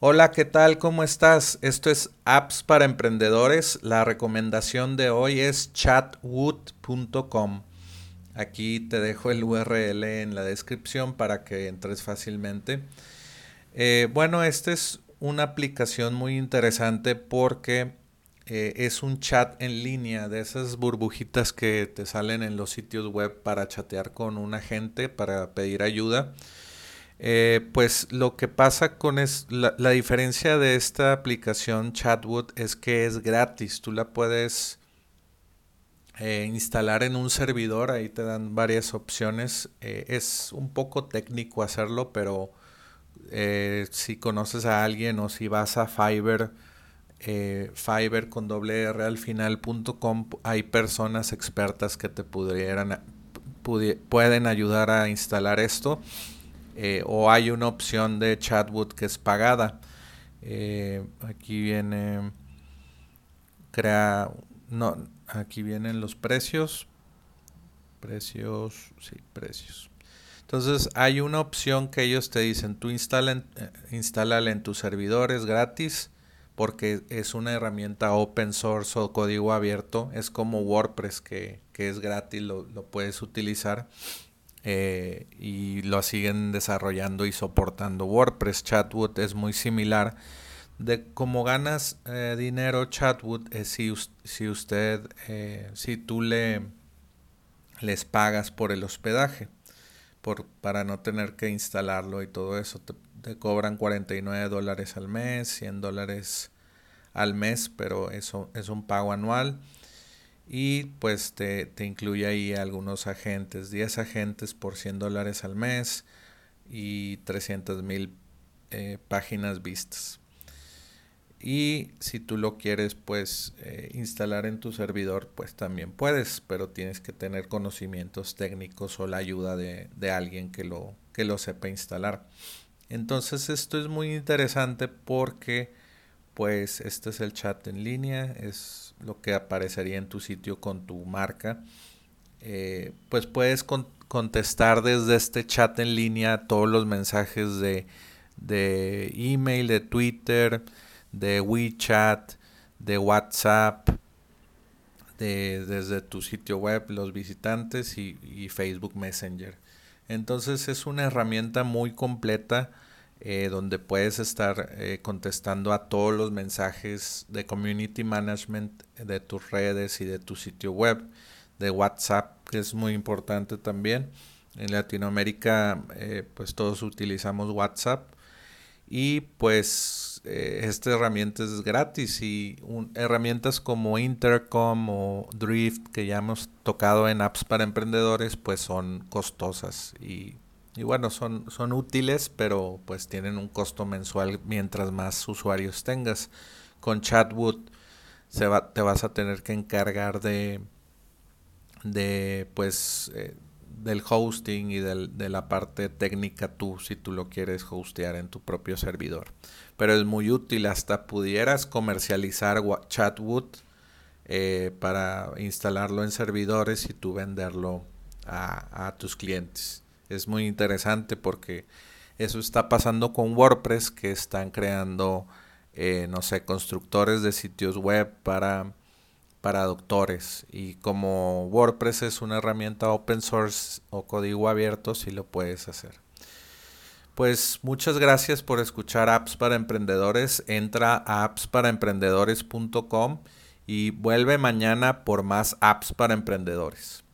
Hola, ¿qué tal? ¿Cómo estás? Esto es Apps para Emprendedores. La recomendación de hoy es chatwood.com. Aquí te dejo el URL en la descripción para que entres fácilmente. Eh, bueno, esta es una aplicación muy interesante porque eh, es un chat en línea de esas burbujitas que te salen en los sitios web para chatear con un agente, para pedir ayuda. Eh, pues lo que pasa con es la, diferencia de esta aplicación Chatwood es que es gratis. Tú la puedes eh, instalar en un servidor. Ahí te dan varias opciones. Eh, es un poco técnico hacerlo, pero si conoces a alguien o si vas a Fiverr, Fiverr con doble R al hay personas expertas que te pudieran, pueden ayudar a instalar esto. Eh, o hay una opción de Chatwood que es pagada. Eh, aquí viene, crea, no, aquí vienen los precios, precios, sí, precios. Entonces hay una opción que ellos te dicen, tú instala eh, instálala en tus servidores gratis porque es una herramienta open source o código abierto, es como WordPress que, es gratis, lo, lo puedes utilizar. Eh, y lo siguen desarrollando y soportando. WordPress Chatwood es muy similar. De cómo ganas eh, dinero Chatwood es si, si usted, eh, si tú le les pagas por el hospedaje, por, para no tener que instalarlo y todo eso. Te, te cobran 49 dólares al mes, 100 dólares al mes, pero eso es un pago anual y pues te, incluye ahí algunos agentes, 10 agentes por 100 dólares al mes y 300 mil eh, páginas vistas. Y si tú lo quieres pues eh, instalar en tu servidor pues también puedes, pero tienes que tener conocimientos técnicos o la ayuda de, de alguien que lo, que lo sepa instalar. Entonces esto es muy interesante porque pues este es el chat en línea, es lo que aparecería en tu sitio con tu marca. Eh, pues puedes contestar desde este chat en línea todos los mensajes de, de email, de Twitter, de WeChat, de WhatsApp, de, desde tu sitio web, los visitantes y, y Facebook Messenger. Entonces es una herramienta muy completa eh, donde puedes estar eh, contestando a todos los mensajes de community management de tus redes y de tu sitio web, de WhatsApp, que es muy importante también. En Latinoamérica, eh, pues todos utilizamos WhatsApp y pues esta herramienta es gratis y herramientas como Intercom o Drift que ya hemos tocado en apps para emprendedores pues son costosas y y bueno, son, son útiles, pero pues tienen un costo mensual mientras más usuarios tengas. Con Chatwood se va, te vas a tener que encargar de, de pues, eh, del hosting y del, de la parte técnica tú, si tú lo quieres hostear en tu propio servidor. Pero es muy útil, hasta pudieras comercializar Chatwood eh, para instalarlo en servidores y tú venderlo a, a tus clientes es muy interesante porque eso está pasando con WordPress que están creando, eh, no sé, constructores de sitios web para, para doctores. Y como WordPress es una herramienta open source o código abierto, sí lo puedes hacer. Pues muchas gracias por escuchar Apps para Emprendedores. Entra a appsparaemprendedores.com y vuelve mañana por más apps para emprendedores.